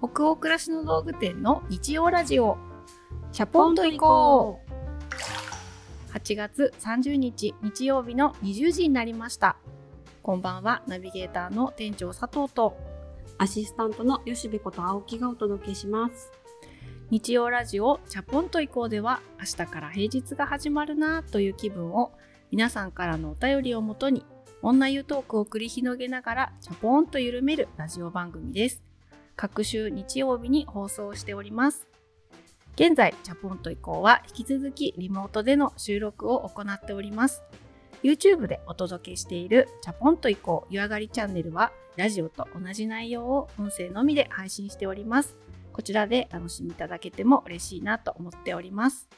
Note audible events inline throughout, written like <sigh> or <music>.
北欧暮らしの道具店の日曜ラジオ。シャポンと行こう。8月30日日曜日の20時になりました。こんばんはナビゲーターの店長佐藤と。アシスタントの吉部こと青木がお届けします。日曜ラジオチャポンと行こうでは明日から平日が始まるなという気分を皆さんからのお便りをもとに女湯トークを繰り広げながらチャポンと緩めるラジオ番組です各週日曜日に放送しております。現在チャポンと以降は引き続きリモートでの収録を行っております。YouTube でお届けしているチャポンと以降湯上がりチャンネルはラジオと同じ内容を音声のみで配信しております。こちらで楽しみいただけても嬉しいなと思っております。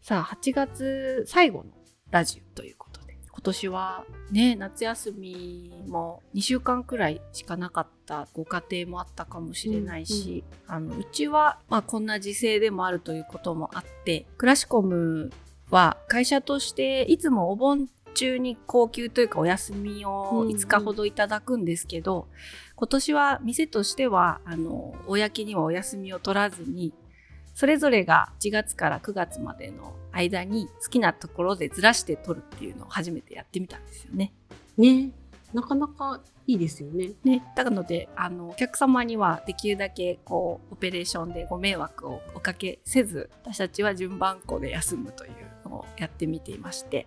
さあ8月最後のラジオということ今年はね夏休みも2週間くらいしかなかったご家庭もあったかもしれないし、うんうん、あのうちは、まあ、こんな時勢でもあるということもあってクラシコムは会社としていつもお盆中に高級というかお休みを5日ほどいただくんですけど、うんうん、今年は店としてはあの公にはお休みを取らずにそれぞれが1月から9月までの間に好きなところでずらして撮るっていうのを初めてやってみたんですよね。ねなかなかいいですよね。ね、なのであのお客様にはできるだけこうオペレーションでご迷惑をおかけせず私たちは順番こで休むというのをやってみていまして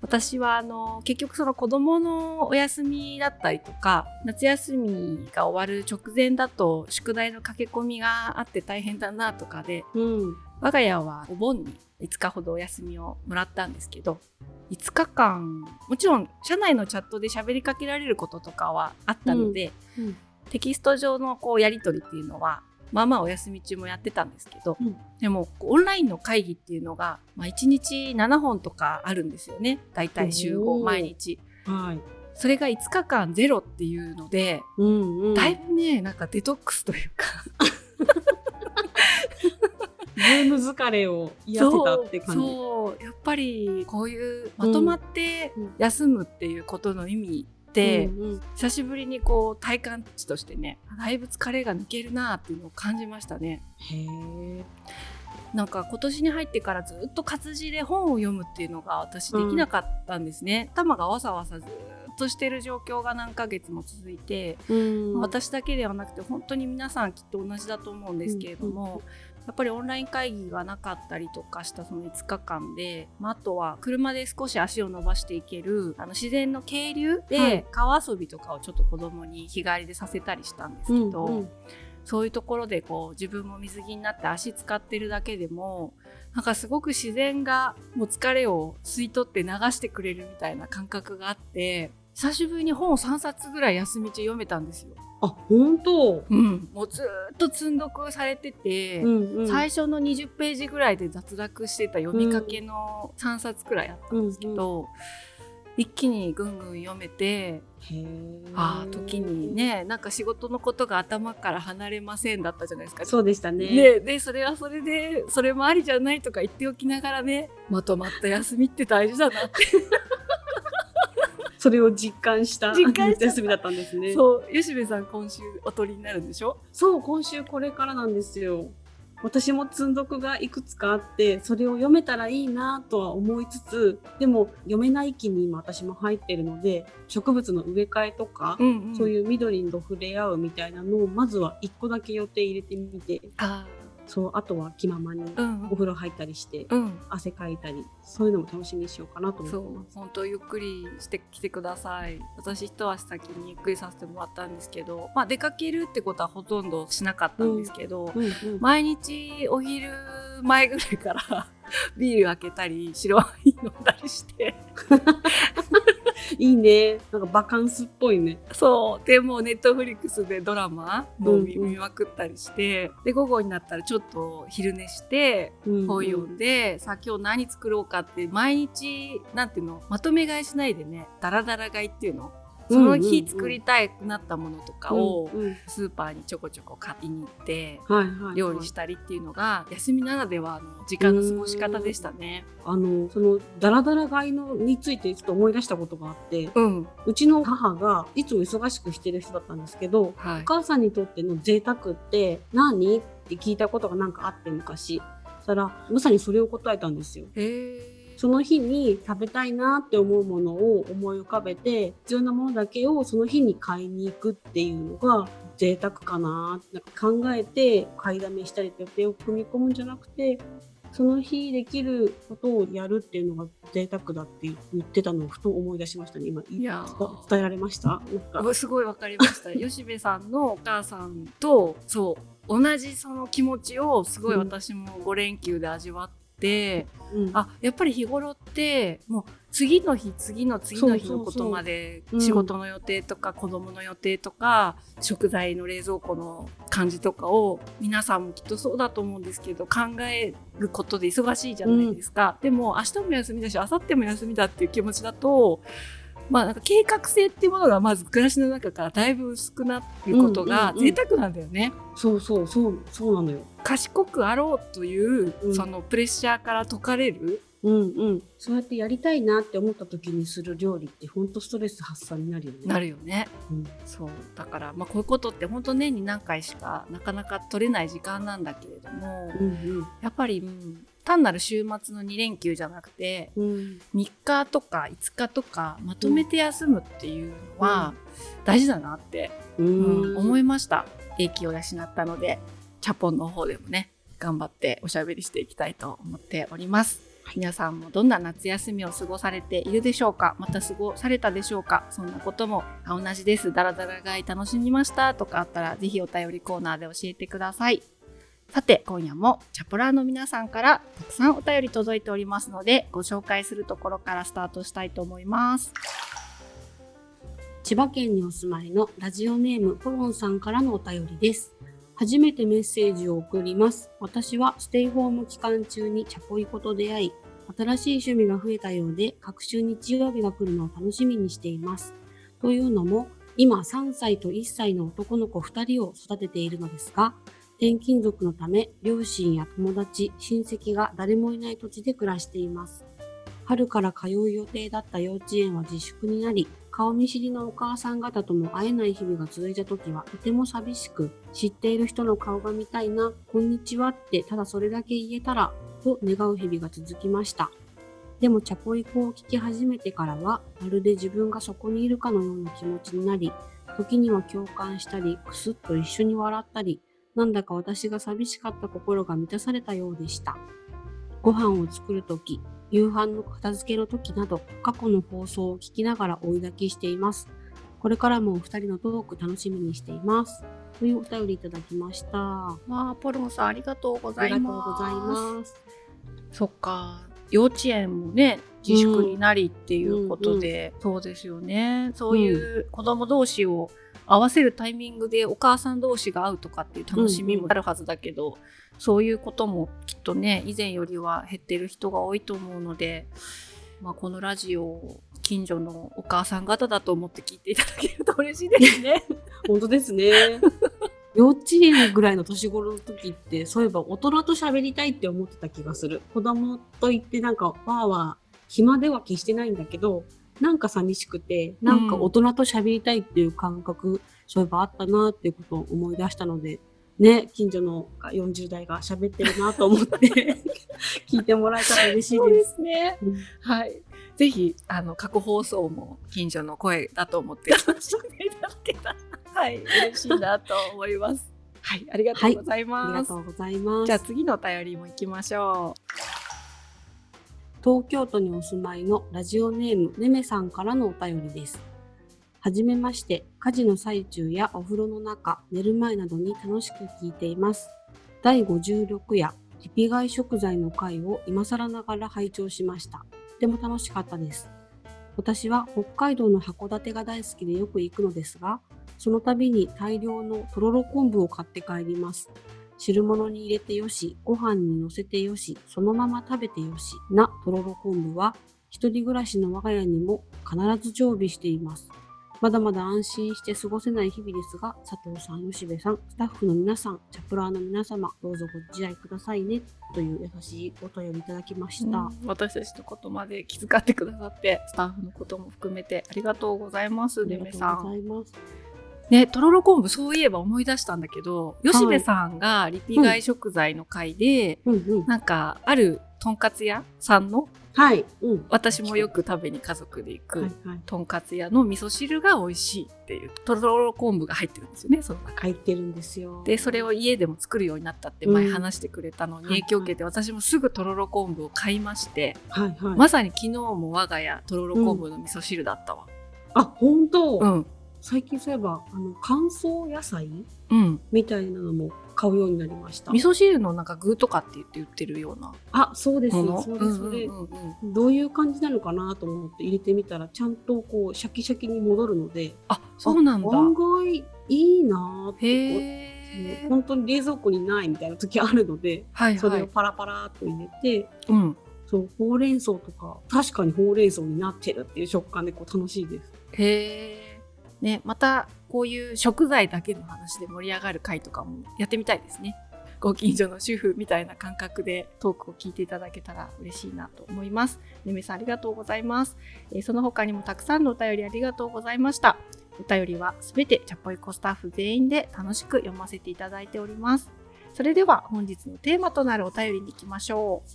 私はあの結局その子どものお休みだったりとか夏休みが終わる直前だと宿題の駆け込みがあって大変だなとかで、うん、我が家はお盆に5日ほどお休みをもらったんですけど5日間もちろん社内のチャットで喋りかけられることとかはあったので、うんうん、テキスト上のこうやり取りっていうのはまあまあお休み中もやってたんですけど、うん、でもオンラインの会議っていうのが、まあ、1日7本とかあるんですよね。大体集合毎日。はい、それが5日間ゼロっていうので、うんうん、だいぶねなんかデトックスというか <laughs> ム疲れを癒せたって感じ。そうやっぱりこういうまとまって休むっていうことの意味、うんうん、久しぶりにこう体感値としてねだいぶ疲れが抜けるなっていうのを感じましたね。へなんか今年に入ってからずっと活字で本を読むっていうのが私できなかったんですね。うん、頭がわさわさずっとしてる状況が何ヶ月も続いて、うん、私だけではなくて本当に皆さんきっと同じだと思うんですけれども、やっぱりオンライン会議がなかったりとかしたその5日間で、まあ、あとは車で少し足を伸ばしていけるあの自然の渓流で川遊びとかをちょっと子供に日帰りでさせたりしたんですけど、うんうん、そういうところでこう自分も水着になって足使ってるだけでもなんかすごく自然がもう疲れを吸い取って流してくれるみたいな感覚があって久しぶりに本を3冊ぐらい休み中読めたんですよ。あ本当、うん、もうずっと積んどくされてて、うんうん、最初の20ページぐらいで脱落してた読みかけの3冊くらいあったんですけど、うんうん、一気にぐんぐん読めてああ時にねなんか仕事のことが頭から離れませんだったじゃないですか。そうでしたね。ねでそれはそれでそれもありじゃないとか言っておきながらねまとまった休みって大事だなって。それを実感した夏休みだったんですね。そう吉部さん今週おとりになるんでしょ？そう今週これからなんですよ。私も積んどくがいくつかあってそれを読めたらいいなとは思いつつでも読めない期に今私も入ってるので植物の植え替えとか、うんうん、そういう緑と触れ合うみたいなのをまずは1個だけ予定入れてみてそうあとは気ままにお風呂入ったりして、うん、汗かいたりそういうのも楽しみにしようかなと思ってます。本当ゆっくりしてきてください。私一足先にゆっくりさせてもらったんですけど、まあ、出かけるってことはほとんどしなかったんですけど、うん。うんうん、毎日お昼前ぐらいから <laughs> ビール開けたり白ワイン飲んだりして <laughs> いいね。なんかバカンスっぽいね。そう。でもネットフリックスでドラマの見,、見まくったりしてで午後になったらちょっと昼寝して本読んで、うん。うん、さあ今日何作ろうかって毎日なんていうの？まとめ買いしないでね。ダラダラ買いっていうの？その日作りたくなったものとかをスーパーにちょこちょこ買いに行って料理したりっていうのが休みならではの時間の過ごし方でしたね。あのそのダラダラ買いのについてちょっと思い出したことがあってうん、うちの母がいつも忙しくしてる人だったんですけどはい。お。母さんにとっての贅沢って何？って聞いたことがなんかあって昔。たらまさにそれを答えたんですよ。へえ。その日に食べたいなって思うものを思い浮かべて必要なものだけをその日に買いに行くっていうのが贅沢かななんか考えて買いだめしたり予定を組み込むんじゃなくてその日できることをやるっていうのが贅沢だって言ってたのをふと思い出しましたね。今いやー。伝えられました？すごいわかりました。<laughs> 吉部さんのお母さんとそう同じその気持ちをすごい私も5連休で味わって、うん。あやっぱり日頃ってもう次の日次の次の日のことまで仕事の予定とか子供の予定とか食材の冷蔵庫の感じとかを皆さんもきっとそうだと思うんですけど考えることで忙しいじゃないですか、でも明日も休みだし明後日も休みだっていう気持ちだとまあなんか計画性っていうものがまず暮らしの中からだいぶ薄くなっていることがうんうんうん。贅沢なんだよね。そうそうそうそうなのよ。賢くあろうという、うん。そのプレッシャーから解かれる。うんうん。そうやってやりたいなって思った時にする料理ってほんとストレス発散になるよね。なるよね。うん。そう。だから、まあ、こういうことって本当年に何回しかなかなか取れない時間なんだけれども、うん。やっぱり、うん単なる週末の2連休じゃなくてうん。うん3日とか5日とかまとめて休むっていうのは大事だなって、ううんん思いました。英気を養ったのでチャポンの方でもね頑張っておしゃべりしていきたいと思っております。皆さんもどんな夏休みを過ごされているでしょうか？また過ごされたでしょうか？そんなこともあ同じです。ダラダラ買い楽しみました。とかあったらぜひお便りコーナーで教えてくださいさて今夜もチャポラーの皆さんからたくさんお便り届いておりますのでご紹介するところからスタートしたいと思います千葉県にお住まいのラジオネームポロンさんからのお便りです。初めてメッセージを送ります。私はステイホーム期間中にチャポイコと出会い、新しい趣味が増えたようで、各週日曜日が来るのを楽しみにしています。というのも、今3歳と1歳の男の子2人を育てているのですが、転勤族のため、両親や友達、親戚が誰もいない土地で暮らしています。春から通う予定だった幼稚園は自粛になり、顔見知りのお母さん方とも会えない日々が続いた時はとても寂しく、知っている人の顔が見たいな、こんにちはってただそれだけ言えたら、と願う日々が続きました。でもチャポイコを聞き始めてからは、まるで自分がそこにいるかのような気持ちになり、時には共感したり、くすっと一緒に笑ったり、なんだか私が寂しかった心が満たされたようでした。ご飯を作るとき、夕飯の片付けの時など、過去の放送を聞きながら追い抱きしています。これからもお二人のトーク楽しみにしています。というお便りいただきました。あわあポロンさんありがとうござりがとういますございます。そっか幼稚園もね自粛になりっていうことで、そうですよねそういう子供同士を合わせるタイミングでお母さん同士が会うとかっていう楽しみもあるはずだけど、そういうこともきっとね以前よりは減ってる人が多いと思うので、まあ、このラジオを近所のお母さん方だと思って聞いていただけると嬉しいですね。<laughs> 本当ですね。<laughs> 幼稚園ぐらいの年頃の時って、そういえば大人と喋りたいって思ってた気がする。子供と言ってなんか、わーわー、暇では決してないんだけど、なんか寂しくて、なんか大人と喋りたいっていう感覚、そういえばあったなっていうことを思い出したので、ね、近所の40代が喋ってるなと思って <laughs> 聞いてもらえたら嬉しいそうで。ですすね。うんはい。ぜひ、あの、過去放送も近所の声だと思って楽しんでいただけたら、<laughs> はい、嬉しいなと思います。はい、ありがとうございあります。<laughs> がとうございます。じゃあ次のお便りも行きましょ東京都にお住まいのラジオネームねめさんからのお便りです。はじめまして、家事の最中やお風呂の中、寝る前などに楽しく聞いています。第56夜、リピ買い食材の回を今更ながら拝聴しました。とても楽しかったです。私は北海道の函館が大好きでよく行くのですが、その度に大量のとろろ昆布を買って帰ります。汁物に入れてよし、ご飯に乗せてよし、そのまま食べてよしなとろろ昆布は、一人暮らしの我が家にも必ず常備しています。まだまだ安心して過ごせない日々ですが、佐藤さん、吉部さん、スタッフの皆さん、チャプラーの皆様、どうぞご自愛くださいね、という優しいお便りいただきました。うん私たちのことまで気遣ってくださってスタッフのことも含めてありがとうございますありがとうデメさござん。います。ねとろろ昆布そういえば思い出したんだけど吉部さんがリピ買い食材の回で、うんうん。なんかあるとんかつ屋さんのはい。うん。私もよく食べに家族で行く、はいはい。とんかつ屋の味噌汁が美味しいっていうとろろ昆布が入ってるんですよねその中に。入ってるんですよ。でそれを家でも作るようになったって前話してくれたのにうん影響を受けて私もすぐとろろ昆布を買いましてはいはい。まさに昨日も我が家とろろ昆布の味噌汁だったわ。あ、本当、うん、最近そういえば、あの、乾燥野菜うん、みたいなのも買うようになりました。味噌汁のなんか具とかって言って売ってるようなあ、そうです。そうです。それ、うんうんうんうんどういう感じなのかなと思って入れてみたら、ちゃんとこう、シャキシャキに戻るので、あそうなんだ。あ案外いいなーって。本当に冷蔵庫にないみたいな時あるので、はいはい。それをパラパラっと入れて、うん。そう、ほうれん草とか、確かにほうれん草になってるっていう食感でこう楽しいです。へえ。ねまたこういう食材だけの話で盛り上がる回とかもやってみたいですね。ご近所の主婦みたいな感覚でトークを聞いていただけたら嬉しいなと思います。ねめさんありがとうございます。えーその他にもたくさんのお便りありがとうございました。お便りはすべてチャポイコスタッフ全員で楽しく読ませていただいております。それでは本日のテーマとなるお便りに行きましょう。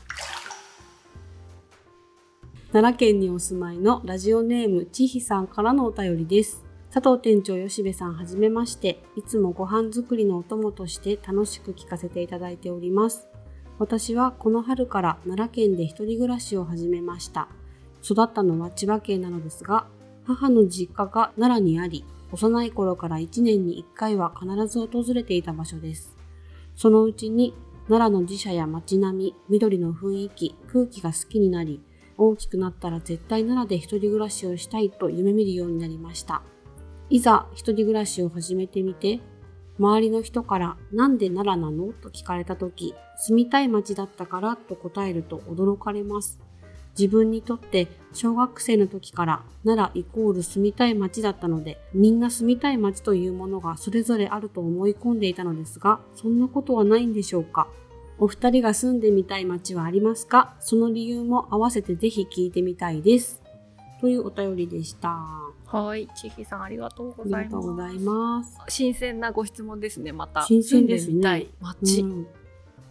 奈良県にお住まいのラジオネームちひさんからのお便りです。佐藤店長吉部さんはじめまして、いつもご飯作りのお供として楽しく聞かせていただいております。私はこの春から奈良県で一人暮らしを始めました。育ったのは千葉県なのですが、母の実家が奈良にあり、幼い頃から1年に1回は必ず訪れていた場所です。そのうちに奈良の寺社や街並み、緑の雰囲気、空気が好きになり、大きくなったら絶対奈良で一人暮らしをしたいと夢見るようになりました。いざ一人暮らしを始めてみて、周りの人からなんで奈良なの？と聞かれた時、住みたい町だったからと答えると驚かれます。自分にとって小学生の時から奈良イコール住みたい町だったので、みんな住みたい町というものがそれぞれあると思い込んでいたのですが、そんなことはないんでしょうかお二人が住んでみたい町はありますか？その理由も合わせてぜひ聞いてみたいです。というお便りでした。あはい、ちひさんありがとうございます。新鮮なご質問ですね、また。新鮮ですね住んでみたい街。うん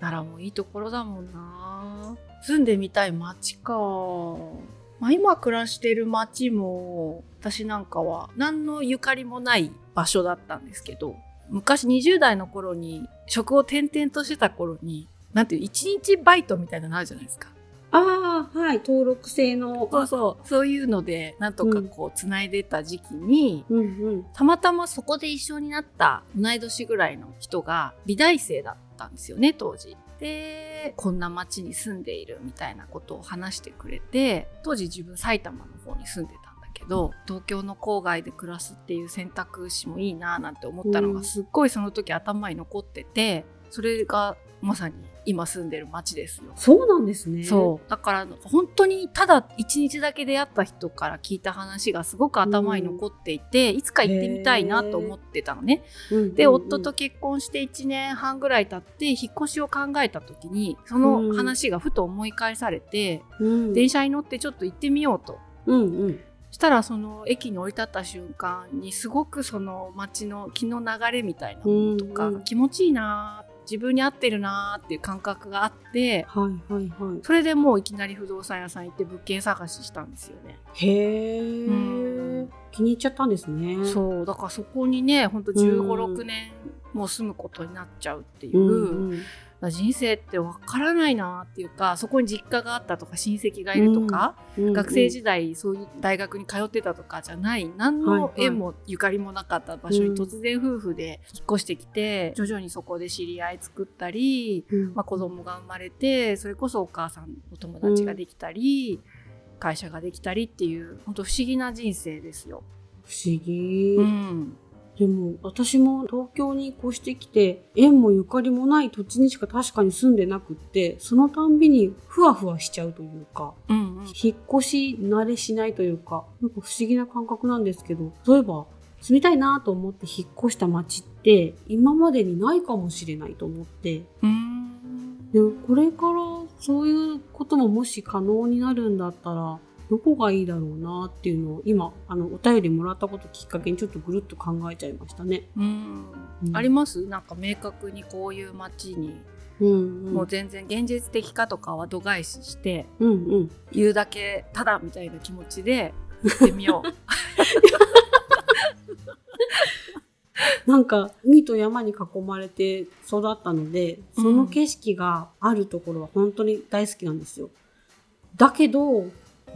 奈良もいいところだもんな。住んでみたい街か。まあ、今暮らしてる街も、私なんかは何のゆかりもない場所だったんですけど、昔20代の頃に職を転々としてた頃に、なんていう、一日バイトみたいなのあるじゃないですか。ああ、はい、登録制の。そうそう。そういうので、なんとかこう、繋いでた時期に、うんうん。たまたまそこで一緒になった同い年ぐらいの人が美大生だったんですよね当時。でこんな町に住んでいるみたいなことを話してくれて当時自分埼玉の方に住んでたんだけど東京の郊外で暮らすっていう選択肢もいいななんて思ったのうんがすっごいその時頭に残っててそれがまさに今住んでる町ですよ。そうなんですね。そうだから本当にただ一日だけ出会った人から聞いた話がすごく頭に残っていて、いつか行ってみたいなと思ってたのね。うんうんうん。で夫と結婚して1年半ぐらい経って引っ越しを考えた時にその話がふと思い返されて、うん、電車に乗ってちょっと行ってみようと。うんうん。したらその駅に降り立った瞬間にすごくその街の気の流れみたいなものとかうんうん気持ちいいなー自分に合ってるなーっていう感覚があってはいはいはい。それでもういきなり不動産屋さん行って物件探ししたんですよね。へえ、うん気に入っちゃったんですね。そうだからそこにねほんと1 5うん6年もう住むことになっちゃうっていう、うんうん。人生ってわからないなっていうかそこに実家があったとか親戚がいるとか、うんうん学生時代そういう大学に通ってたとかじゃない。何の縁もゆかりもなかった場所に突然夫婦で引っ越してきて徐々にそこで知り合い作ったり、うん。まあ、子供が生まれてそれこそお母さんお友達ができたり、会社ができたりっていう本当不思議な人生ですよ。不思議。うん、でも私も東京に越してきて縁もゆかりもない土地にしか確かに住んでなくってそのたんびにふわふわしちゃうというかうんうん。引っ越し慣れしないというかなんか不思議な感覚なんですけど例えば住みたいなと思って引っ越した街って今までにないかもしれないと思って。でこれからそういうことももし可能になるんだったらどこがいいだろうなっていうのを今あのお便りもらったこときっかけにちょっとぐるっと考えちゃいましたね。うんうんあります？なんか明確にこういう街に、うんうん、もう全然現実的かとかは度外視してうんうん言うだけただみたいな気持ちで <laughs> 行ってみよう。なんか海と山に囲まれて育ったのでその景色があるところは本当に大好きなんですよ。だけど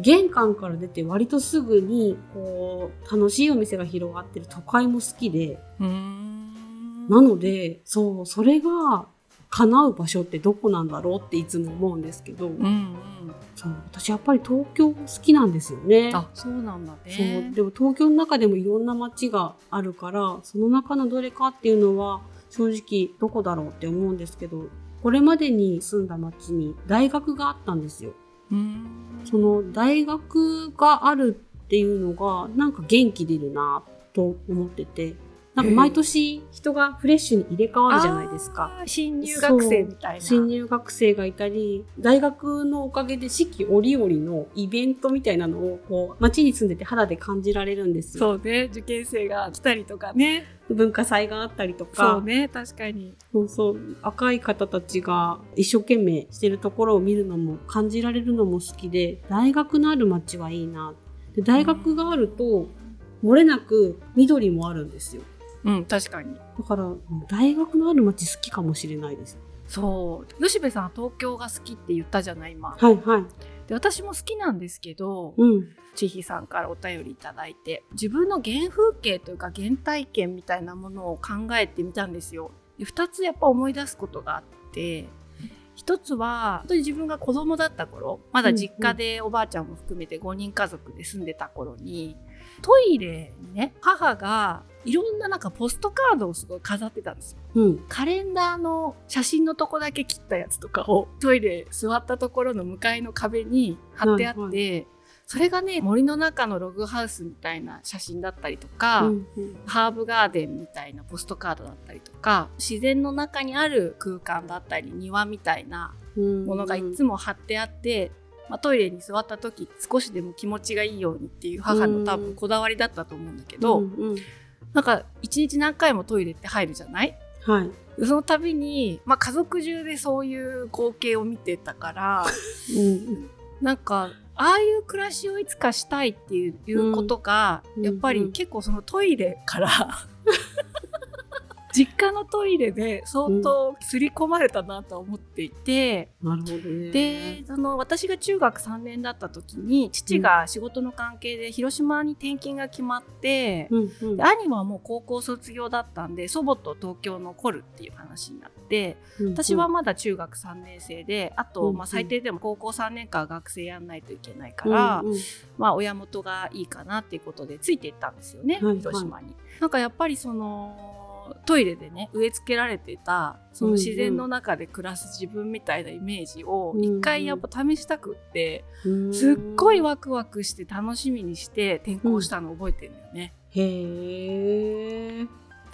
玄関から出て割とすぐにこう楽しいお店が広がってる都会も好きでなのでそうそれが叶う場所ってどこなんだろうっていつも思うんですけど、うんうん、そう私やっぱり東京好きなんですよね。あそうなんだそうね。でも東京の中でもいろんな街があるからその中のどれかっていうのは正直どこだろうって思うんですけどこれまでに住んだ町に大学があったんですよ。その大学があるっていうのがなんか元気出るなと思ってて。なんか毎年人がフレッシュに入れ替わるじゃないですか。新入学生みたいな。新入学生がいたり大学のおかげで四季折々のイベントみたいなのをこう街に住んでて肌で感じられるんですよ。そうね受験生が来たりとかね。文化祭があったりとそかうね確かに。そうそう若い方たちが一生懸命してるところを見るのも感じられるのも好きで大学のある街はいいなで大学があると漏れなく緑もあるんですようん確かに。だから大学のある街好きかもしれないですそう吉部さんは東京が好きって言ったじゃない今。はいはいで私も好きなんですけど、うん千尋さんからお便りいただいて自分の原風景というか原体験みたいなものを考えてみたんですよ。で2つやっぱ思い出すことがあって1つは本当に自分が子供だった頃まだ実家でおばあちゃんも含めて5人家族で住んでた頃にトイレにね母がいろんななんかポストカードをすごい飾ってたんですよ。うん。カレンダーの写真のとこだけ切ったやつとかをトイレ座ったところの向かいの壁に貼ってあって、はいそれがね森の中のログハウスみたいな写真だったりとか、うんうん。ハーブガーデンみたいなポストカードだったりとか自然の中にある空間だったり庭みたいなうんものがいつも貼ってあって、まあ、トイレに座った時少しでも気持ちがいいようにっていう母の多分こだわりだったと思うんだけど、うんうんなんか一日何回もトイレって入るじゃない？はい。その度に、まあ、家族中でそういう光景を見てたから <laughs> うん。なんかああいう暮らしをいつかしたいっていうことが、うん。やっぱり結構そのトイレから実家のトイレで相当刷り込まれたなと思っていて、なるほどね。でその私が中学3年だった時に父が仕事の関係で広島に転勤が決まって、うんうん。で兄はもう高校卒業だったんで祖母と東京残るっていう話になってうん私はまだ中学3年生であと、うんまあ、最低でも高校3年間学生やんないといけないから、うんうん。まあ、親元がいいかなっていうことでついていったんですよね、はいはい。広島に。なんかやっぱりそのトイレでね植え付けられてたその自然の中で暮らす自分みたいなイメージをうんうん。一回やっぱ試したくって、うんすっごいワクワクして楽しみにして転校したの覚えてるんだよね。へえ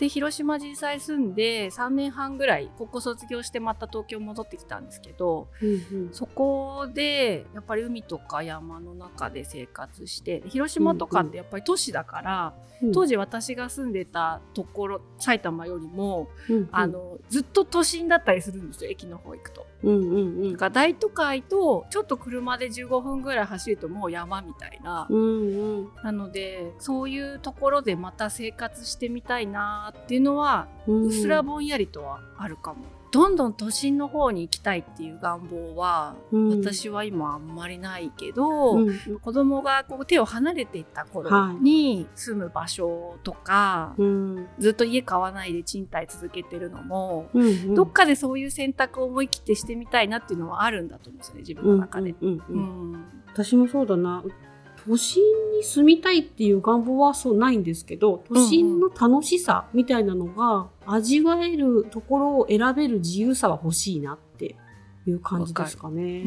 で広島実際住んで3年半ぐらい高校卒業してまた東京戻ってきたんですけどうんそこでやっぱり海とか山の中で生活して広島とかってやっぱり都市だから、うん。当時私が住んでたところ埼玉よりも、うんあのずっと都心だったりするんですよ駅の方行くと。うんうんうん。だから大都会とちょっと車で15分ぐらい走るともう山みたいな。うんうん。なのでそういうところでまた生活してみたいなっていうのはうっすらぼんやりとはあるかも。どんどん都心の方に行きたいっていう願望は、うん。私は今あんまりないけど、うん。子供がこう手を離れていった頃に住む場所とか、うん。ずっと家買わないで賃貸続けてるのも、うんうん。どっかでそういう選択を思い切ってしてみたいなっていうのはあるんだと思うんですよね自分の中で。うんうんううんん私もそうだな都心に住みたいっていう願望はそうないんですけど、都心の楽しさみたいなのが味わえるところを選べる自由さは欲しいなっていう感じですかね。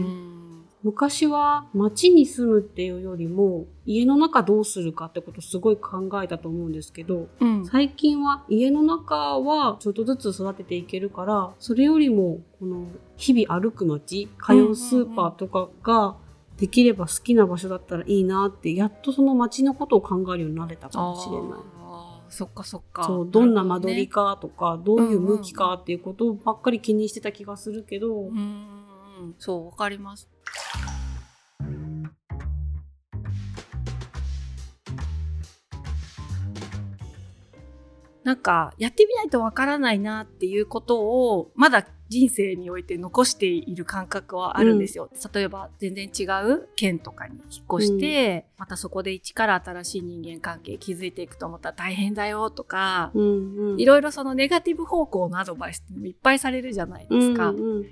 昔は街に住むっていうよりも家の中どうするかってことすごい考えたと思うんですけど、うん、最近は家の中はちょっとずつ育てていけるからそれよりもこの日々歩く街通うスーパーとかができれば好きな場所だったらいいなってやっとその街のことを考えるようになれたかもしれない。そっかそっか。そう、どんな間取りかとか、どういう向きかっていうことばっかり気にしてた気がするけど。うん、そう、わかります。なんか、やってみないとわからないなっていうことを、まだ人生において残している感覚はあるんですよ。うん、例えば、全然違う県とかに引っ越して、うん、またそこで一から新しい人間関係築いていくと思ったら大変だよとか、うんうん、いろいろそのネガティブ方向のアドバイスっていっぱいされるじゃないですか。うんうん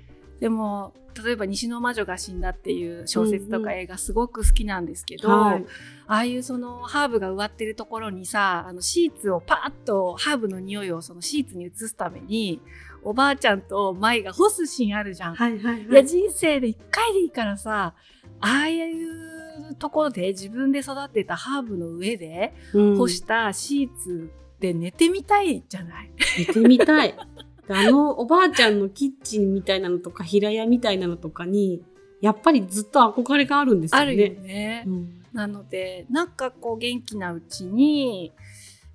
でも例えば「西の魔女が死んだ」っていう小説とか映画すごく好きなんですけど、うんうんはい、ああいうそのハーブが植わってるところにさあのシーツをパーッとハーブの匂いをそのシーツに移すためにおばあちゃんと舞が干すシーンあるじゃん。はいはいはい、いや人生で一回でいいからさああいうところで自分で育てたハーブの上で干したシーツで寝てみたいじゃない、<laughs> 寝てみたい。あのおばあちゃんのキッチンみたいなのとか平屋みたいなのとかにやっぱりずっと憧れがあるんですよね。あるよね。うん、なのでなんかこう元気なうちに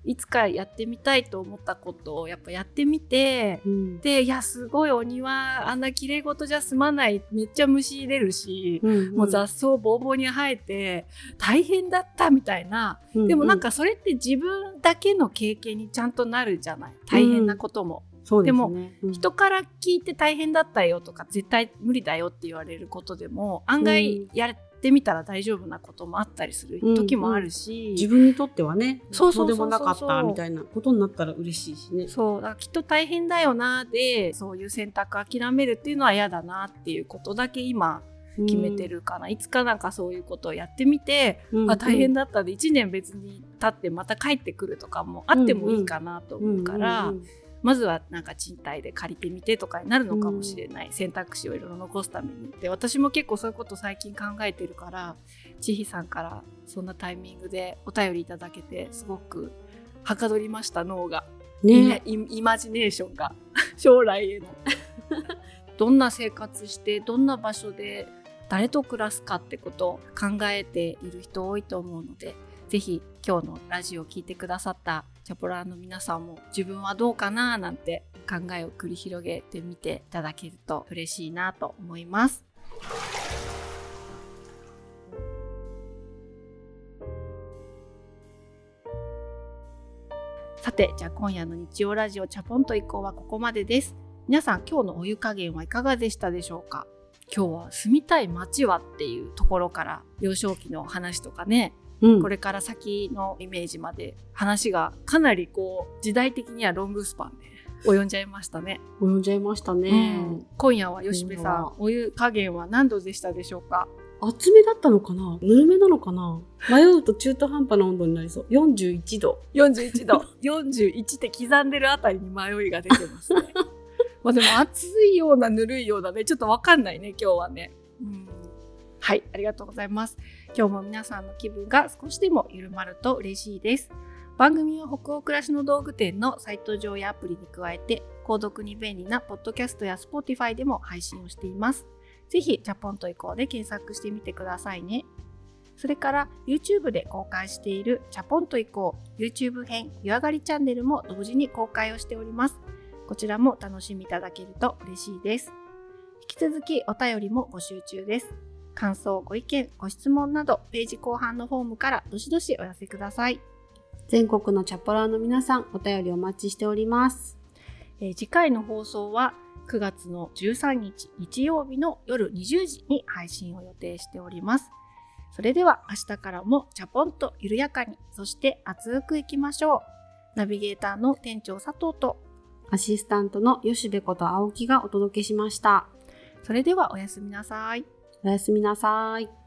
いつかやってみたいと思ったことをやっぱやってみて、うん、でいやすごいお庭あんな綺麗事じゃ済まない。めっちゃ虫出るし、うんうん、もう雑草ぼうぼうに生えて大変だったみたいな、うんうん、でもなんかそれって自分だけの経験にちゃんとなるじゃない。大変なことも。ででも、うん、人から聞いて大変だったよとか絶対無理だよって言われることでも案外やってみたら大丈夫なこともあったりする時もあるし、うん。うん、自分にとってはねそうそうでもなかったみたいなことになったら嬉しいしね。そうだきっと大変だよなでそういう選択諦めるっていうのは嫌だなっていうことだけ今決めてるかな、うん、いつかなんかそういうことをやってみて、うん。うん、あ大変だったで1年別に経ってまた帰ってくるとかもあってもいいかなと思うから、うんうんうんうんまずはなんか賃貸で借りてみてとかになるのかもしれない、うん、選択肢をいろいろ残すために。で私も結構そういうこと最近考えてるから千尋さんからそんなタイミングでお便りいただけてすごくはかどりました脳が、ね、イマジネーションが。<laughs> 将来への。<laughs> どんな生活してどんな場所で誰と暮らすかってことを考えている人多いと思うのでぜひ今日のラジオを聴いてくださったチャポラーの皆さんも自分はどうかななんて考えを繰り広げてみていただけると嬉しいなと思います。さて、じゃあ今夜の日曜ラジオチャポンと以降はここまでです。皆さん今日のお湯加減はいかがでしたでしょうか？今日は住みたい街はっていうところから幼少期の話とかねうん、これから先のイメージまで話がかなりこう時代的にはロングスパンで及んじゃいましたね。及んじゃいましたね。うん、今夜は吉部さん、お湯加減は何度でしたでしょうか？厚めだったのかな？ぬるめなのかな？迷うと中途半端な温度になりそう。41度。41度。<laughs> 41って刻んでるあたりに迷いが出てますね。<laughs> まあでも熱いようなぬるいようなね、ちょっとわかんないね、今日はね。うん、はい、ありがとうございます。今日も皆さんの気分が少しでも緩まると嬉しいです。番組は北欧暮らしの道具店のサイト上やアプリに加えて、購読に便利なポッドキャストや Spotify でも配信をしています。ぜひ、ジャポンと移行で検索してみてくださいね。それから YouTube で公開しているチャポンと移行 YouTube 編湯上がりチャンネルも同時に公開をしております。こちらも楽しみいただけると嬉しいです。引き続きお便りも募集中です。感想、ご意見、ご質問など、ページ後半のフォームからどしどしお寄せください。全国のチャポラーの皆さん、お便りお待ちしております。えー、次回の放送は9月の13日日曜日の夜20時に配信を予定しております。それでは明日からもチャポンと緩やかに、そして熱くいきましょう。ナビゲーターの店長佐藤とアシスタントの吉部こと青木がお届けしました。それではおやすみなさい。おやすみなさい。